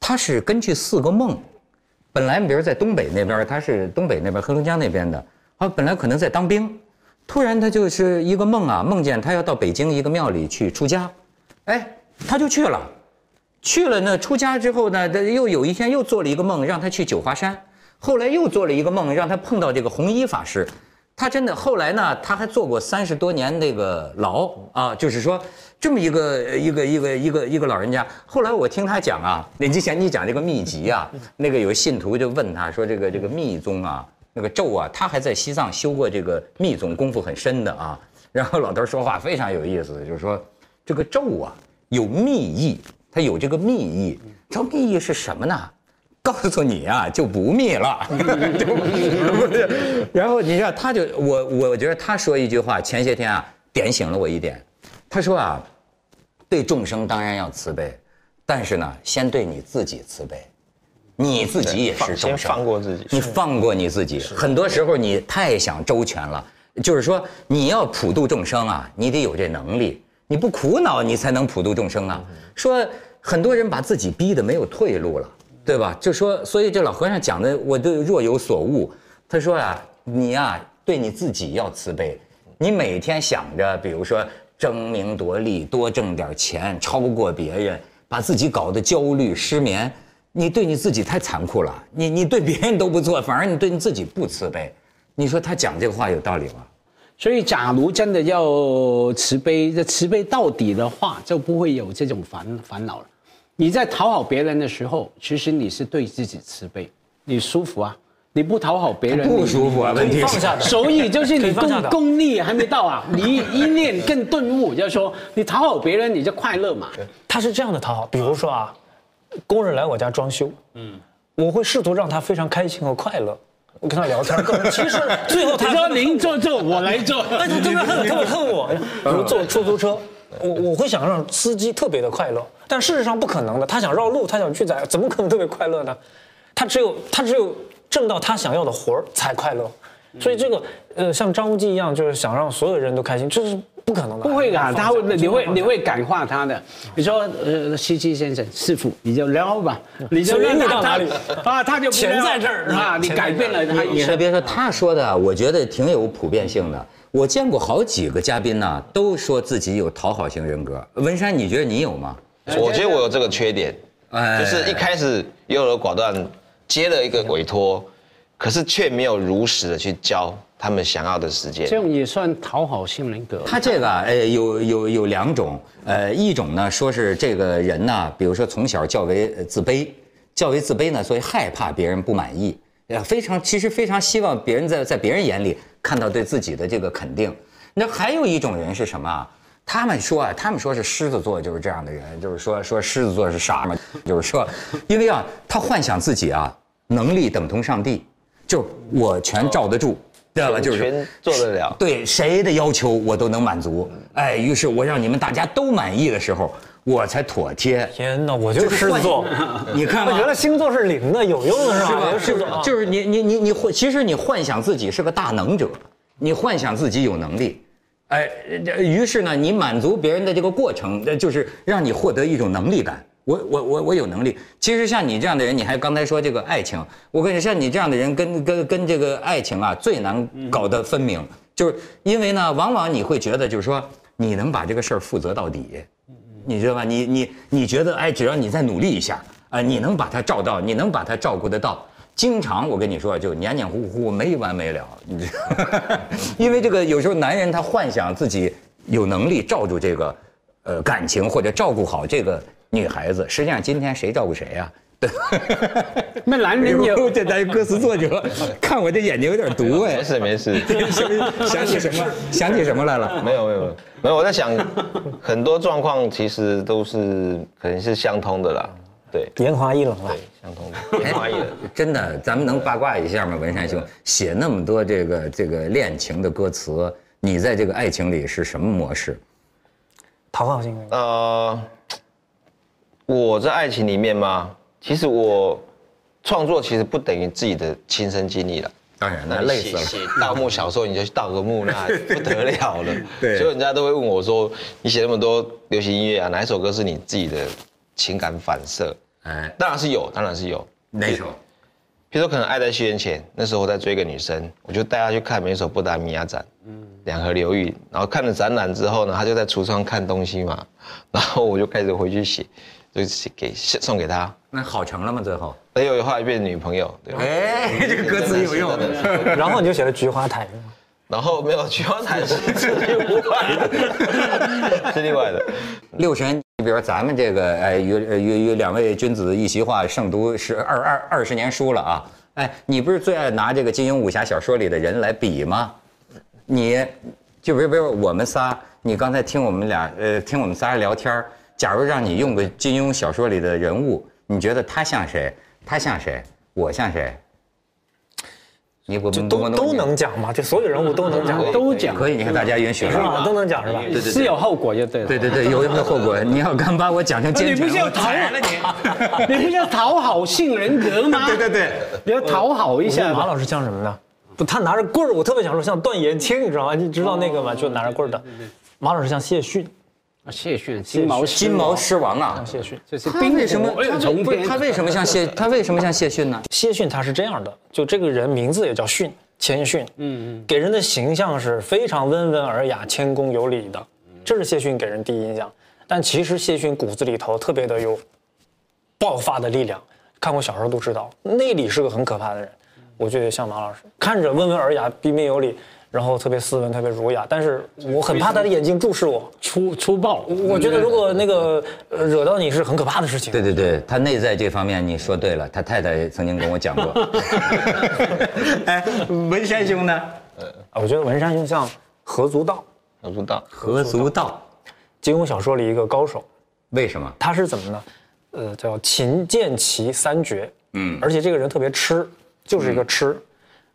他是根据四个梦，本来比如在东北那边，他是东北那边黑龙江那边的，啊，本来可能在当兵，突然他就是一个梦啊，梦见他要到北京一个庙里去出家，哎，他就去了。去了呢，出家之后呢，他又有一天又做了一个梦，让他去九华山。后来又做了一个梦，让他碰到这个红衣法师。他真的后来呢，他还坐过三十多年那个牢啊，就是说这么一个一个一个一个一个老人家。后来我听他讲啊，你之前你讲这个秘籍啊，那个有信徒就问他说，这个这个密宗啊，那个咒啊，他还在西藏修过这个密宗，功夫很深的啊。然后老头说话非常有意思，就是说这个咒啊有密意，它有这个密意。这密意是什么呢？告诉你啊，就不密了，<laughs> 就不是。然后你知道，他就我我觉得他说一句话，前些天啊点醒了我一点。他说啊，对众生当然要慈悲，但是呢，先对你自己慈悲。你自己也是众生，放过自己你放过你自己。很多时候你太想周全了，就是说你要普度众生啊，你得有这能力，你不苦恼你才能普度众生啊。说很多人把自己逼得没有退路了，对吧？就说所以这老和尚讲的，我都若有所悟。他说啊，你呀、对你自己要慈悲，你每天想着，比如说争名夺利，多挣点钱，超过别人，把自己搞得焦虑失眠，你对你自己太残酷了。你你对别人都不做，反而你对你自己不慈悲。你说他讲这个话有道理吗？所以，假如真的要慈悲，这慈悲到底的话，就不会有这种烦烦恼了。你在讨好别人的时候，其实你是对自己慈悲，你舒服啊。你不讨好别人，不舒服啊。问题是，放下的。所以就是你功功力还没到啊，你一念更顿悟，就是说你讨好别人，你就快乐嘛。他是这样的讨好，比如说啊，工人来我家装修，嗯，我会试图让他非常开心和快乐。我跟他聊天，<laughs> 其实最后他说您做做，我来坐，<laughs> 哎，他特别恨，特别恨我。<laughs> 比如坐出租车，我我会想让司机特别的快乐，但事实上不可能的。他想绕路，他想拒载，怎么可能特别快乐呢？他只有他只有挣到他想要的活儿才快乐。所以这个呃，像张无忌一样，就是想让所有人都开心，这是不可能的。不会的，他会，你会，你会。感化他的。你说，呃，西西先生、师傅，你就撩吧，你就随让他你到哪里啊，他就不钱在这儿啊，你改变了他。你还别说，他说的，我觉得挺有普遍性的。我见过好几个嘉宾呢，都说自己有讨好型人格。文山，你觉得你有吗？我觉得我有这个缺点，哎就是一开始优柔寡断，接了一个委托，可是却没有如实的去交他们想要的时间这。种也算讨好型人格。他这个啊，呃，有有有两种，呃，一种呢说是这个人呢，比如说从小较为呃自卑，较为自卑呢，所以害怕别人不满意，呃，非常其实非常希望别人在在别人眼里看到对自己的这个肯定。那还有一种人是什么啊？他们说啊，他们说是狮子座就是这样的人，就是说说狮子座是傻嘛，就是说，因为啊，他幻想自己啊能力等同上帝，就我全罩得住，知道吧？就是全做得了对谁的要求我都能满足。哎，于是我让你们大家都满意的时候，我才妥帖。天哪，我就是狮子座。你看吧，我觉得星座是零的，有用的是吧？就是你你你你幻，其实你幻想自己是个大能者，你幻想自己有能力，哎，这于是呢，你满足别人的这个过程，呃就是让你获得一种能力感。我我我我有能力。其实像你这样的人，你还刚才说这个爱情，我跟你说，像你这样的人跟跟跟这个爱情啊最难搞得分明，就是因为呢，往往你会觉得就是说你能把这个事儿负责到底。你知道吧？你你你觉得，哎，只要你再努力一下，啊、你能把它照到，你能把它照顾得到。经常我跟你说，就黏黏糊糊，没完没了。你知道，<laughs> 因为这个有时候男人他幻想自己有能力罩住这个，呃，感情或者照顾好这个女孩子，实际上今天谁照顾谁呀、<laughs> 那男 <laughs> 哎人有呦，这咱歌词作者 <laughs> 看我这眼睛有点毒哎没。事没事，想起什么？想起什么来了？没有没有没有，我在想，很多状况其实都是可能是相通的啦，对年华易冷啊对。，相通的，没怀疑的。真的，咱们能八卦一下吗？文山兄写那么多这个这个恋情的歌词，你在这个爱情里是什么模式？讨好型人格。呃，我在爱情里面嘛，其实我创作其实不等于自己的亲身经历了。当然，那那累死了。盗墓小说，你就去盗个墓，那 <laughs> 不得了了。对所以人家都会问我说：“你写那么多流行音乐啊，哪一首歌是你自己的情感反射哎？”，当然是有，当然是有。哪首？比如说，可能《爱在西元前》，那时候我在追一个女生，我就带她去看美首布达米亚展，两河流域。然后看了展览之后呢，她就在橱窗看东西嘛，然后我就开始回去写，就写给送给他。那好成了吗？最后？哎有，后来变女朋友，对吧？哎，<laughs> 这个歌词有用。然后你就写了菊花台，然后没有菊花台是是另外的，<laughs> 是另外的。六神，比如说咱们这个，哎，与与与两位君子一席话，胜读是二二二十年书了啊！哎，你不是最爱拿这个金庸武侠小说里的人来比吗？你，就比如比如我们仨，你刚才听我们俩，呃，听我们仨聊天儿假如让你用个金庸小说里的人物，你觉得他像谁？他像谁？我像谁？你我们都都能讲嘛，就所有人物都能讲，都讲可以，你看大家允许了。是吧？都能讲是吧？是有后果就对了。对对对，有一个后果，你要敢把我讲成奸臣，你不是要讨宰了你。<laughs> 你不是要讨好性人格吗？对 <laughs> 对对，你要讨好一下。马老师像什么呢？不，他拿着棍儿，我特别想说像段延庆，你知道吗？你知道那个吗？就拿着棍儿的。马老师像谢逊，啊谢逊金毛狮金毛狮王啊像，谢逊。这是他为什么他为什么像谢 <laughs> 他为什么像谢逊呢？谢逊他是这样的，就这个人名字也叫逊，谦逊，嗯嗯，给人的形象是非常温文尔雅、谦恭有礼的，这是谢逊给人第一印象。但其实谢逊骨子里头特别的有爆发的力量，看过小说都知道，内里是个很可怕的人。我觉得像马老师，看着温文尔雅、彬彬有礼，然后特别斯文、特别儒雅，但是我很怕他的眼睛注视我。粗粗暴，我觉得如果那个呃惹到你是很可怕的事情。对对对，他内在这方面你说对了，他太太曾经跟我讲过。<laughs> 哎，文山兄呢？啊，我觉得文山兄像何足道，何足道，何足道，金庸小说里一个高手。为什么？他是怎么呢？呃，叫秦剑齐三绝。嗯，而且这个人特别吃，就是一个吃，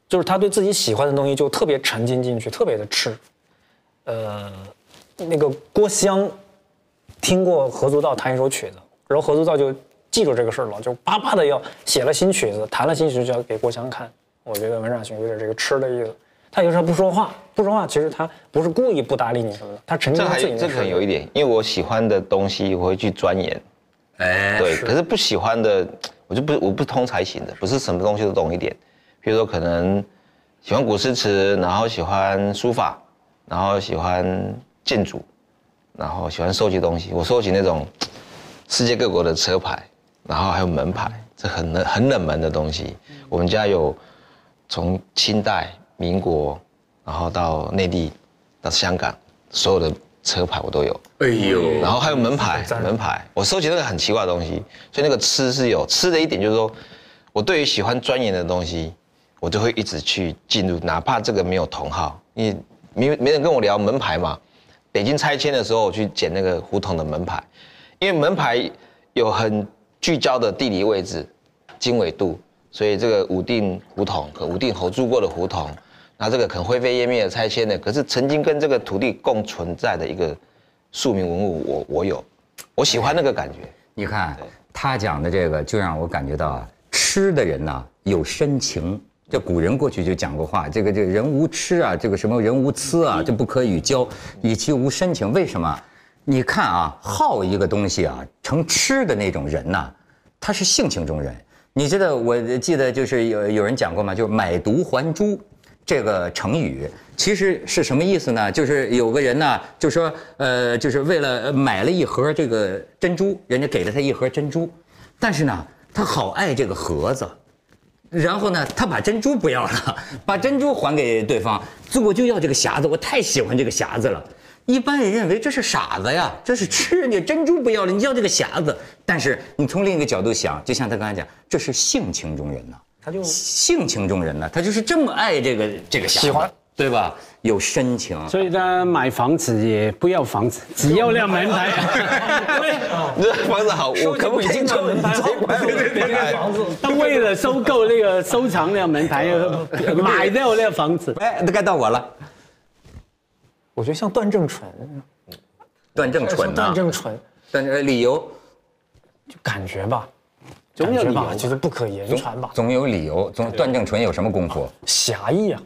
就是他对自己喜欢的东西就特别沉浸进去，特别的痴。呃，那个郭襄听过何足道弹一首曲子，然后何足道就记住这个事儿了，就叭叭的要写了新曲子，弹了新曲子就要给郭襄看。我觉得文长兄有点这个痴的意思。他有时候不说话，不说话，其实他不是故意不搭理你什么的，他沉浸自己的世这可能有一。点，因为我喜欢的东西我会去钻研，哎，对，可是不喜欢的，我就不我不通才行的，不是什么东西都懂一点。比如说可能喜欢古诗词，然后喜欢书法，然后喜欢建筑，然后喜欢收集东西。我收集那种世界各国的车牌，然后还有门牌，这很冷很冷门的东西。我们家有从清代、民国，然后到内地、到香港，所有的车牌我都有。哎呦，然后还有门牌，门牌，我收集那个很奇怪的东西，所以那个吃是有吃的一点，就是说，我对于喜欢钻研的东西，我就会一直去进入，哪怕这个没有同号，因为没没人跟我聊门牌嘛。北京拆迁的时候，我去捡那个胡同的门牌，因为门牌有很聚焦的地理位置、经纬度，所以这个武定胡同和武定侯住过的胡同，那这个可能灰飞烟灭的拆迁的，可是曾经跟这个土地共存在的一个庶民文物，我我有，我喜欢那个感觉。你看他讲的这个，就让我感觉到啊，吃的人呐、有深情。这古人过去就讲过话，这个这个人无痴啊，这个什么人无疵啊，这不可与交，以其无深情。为什么？你看啊，好一个东西啊，成痴的那种人呐、他是性情中人。你知道，我记得就是有有人讲过嘛，就是买椟还珠这个成语，其实是什么意思呢？就是有个人呢，就说呃，就是为了呃买了一盒这个珍珠，人家给了他一盒珍珠，但是呢，他好爱这个盒子。然后呢，他把珍珠不要了，<laughs> 把珍珠还给对方，这我就要这个匣子，我太喜欢这个匣子了。一般人认为这是傻子呀，这是吃人家珍珠不要了，你要这个匣子。但是你从另一个角度想，就像他刚才讲，这是性情中人呐、他就性情中人呢，他就是这么爱这个这个匣子，喜欢对吧？有深情。所以他买房子也不要房子，只要辆门牌。<laughs> 房子好，我可不可以经常门牌好房子。他为了收购那个收藏那个门牌，买掉那个房子。哎，那该到我了，我觉得像段正淳，段正淳像段，正淳，但是理由？就感觉吧，总有理由就是不可言传吧，总有理由，总段正淳有什么功夫？侠义啊，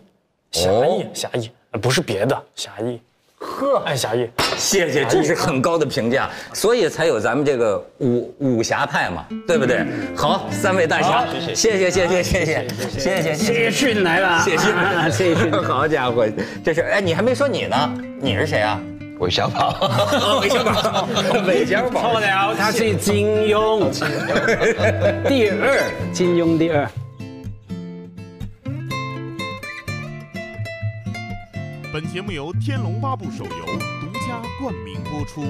侠义，侠义，呃不是别的，侠义，呵，爱侠义，谢谢，这是很高的评价，所以才有咱们这个武武侠派嘛，对不对？好，三位大侠，谢谢，谢谢，谢谢，谢谢，谢谢，谢逊来了，谢谢，谢谢。好家伙，这是哎，你还没说你呢，你是谁啊？韦小宝，<laughs> 韦小宝，<laughs> 韦小宝错了，他是金庸，<laughs> 第二，金庸第二。本节目由《天龙八部》手游独家冠名播出。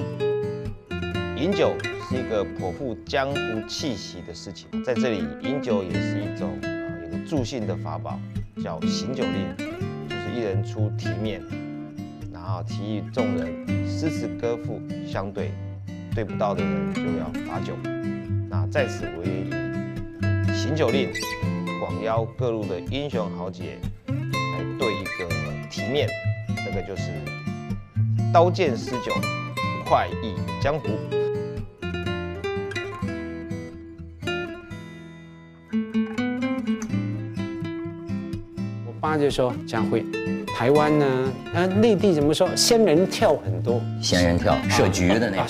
饮酒是一个颇富江湖气息的事情，在这里饮酒也是一种啊有个助兴的法宝，叫行酒令，就是一人出题面，然后提议众人诗词歌赋相对，对不到的人就要罚酒。那在此我也以行酒令广邀各路的英雄豪杰来对一个题面，这个就是刀剑十九，快意江湖。我爸就说佳慧，台湾呢，呃，内地怎么说？仙人跳很多，仙人跳设局的那个。啊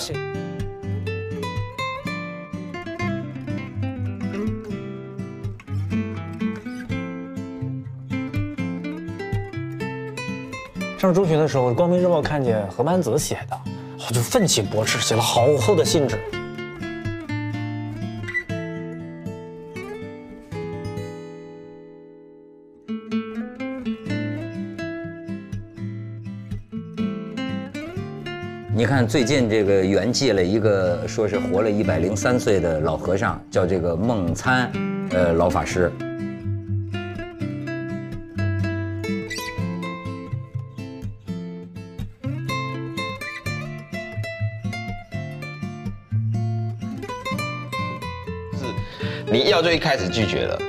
上中学的时候，《光明日报》看见何曼子写的，我就奋起驳斥，写了好厚的信纸。你看最近这个圆寂了一个说是活了一百零三岁的老和尚，叫这个孟参，呃，老法师。就一开始拒绝了，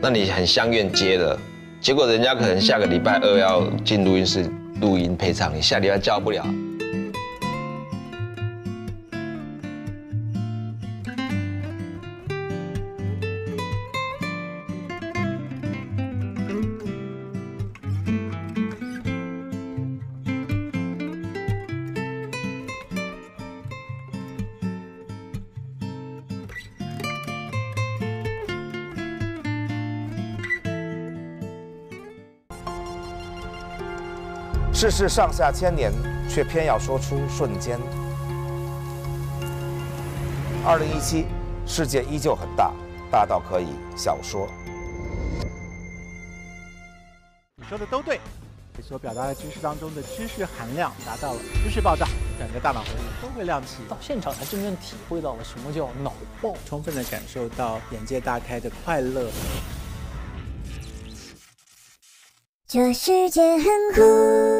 那你很相愿接了，结果人家可能下个礼拜二要进录音室录音配唱，你下礼拜交不了。世事上下千年，却偏要说出瞬间。二零一七，世界依旧很大，大到可以小说。你说的都对，你所表达的知识当中的知识含量达到了，知识爆炸，整个大脑回路都会亮起，到现场才真正体会到了什么叫脑爆。充分的感受到眼界大开的快乐。这世界很酷。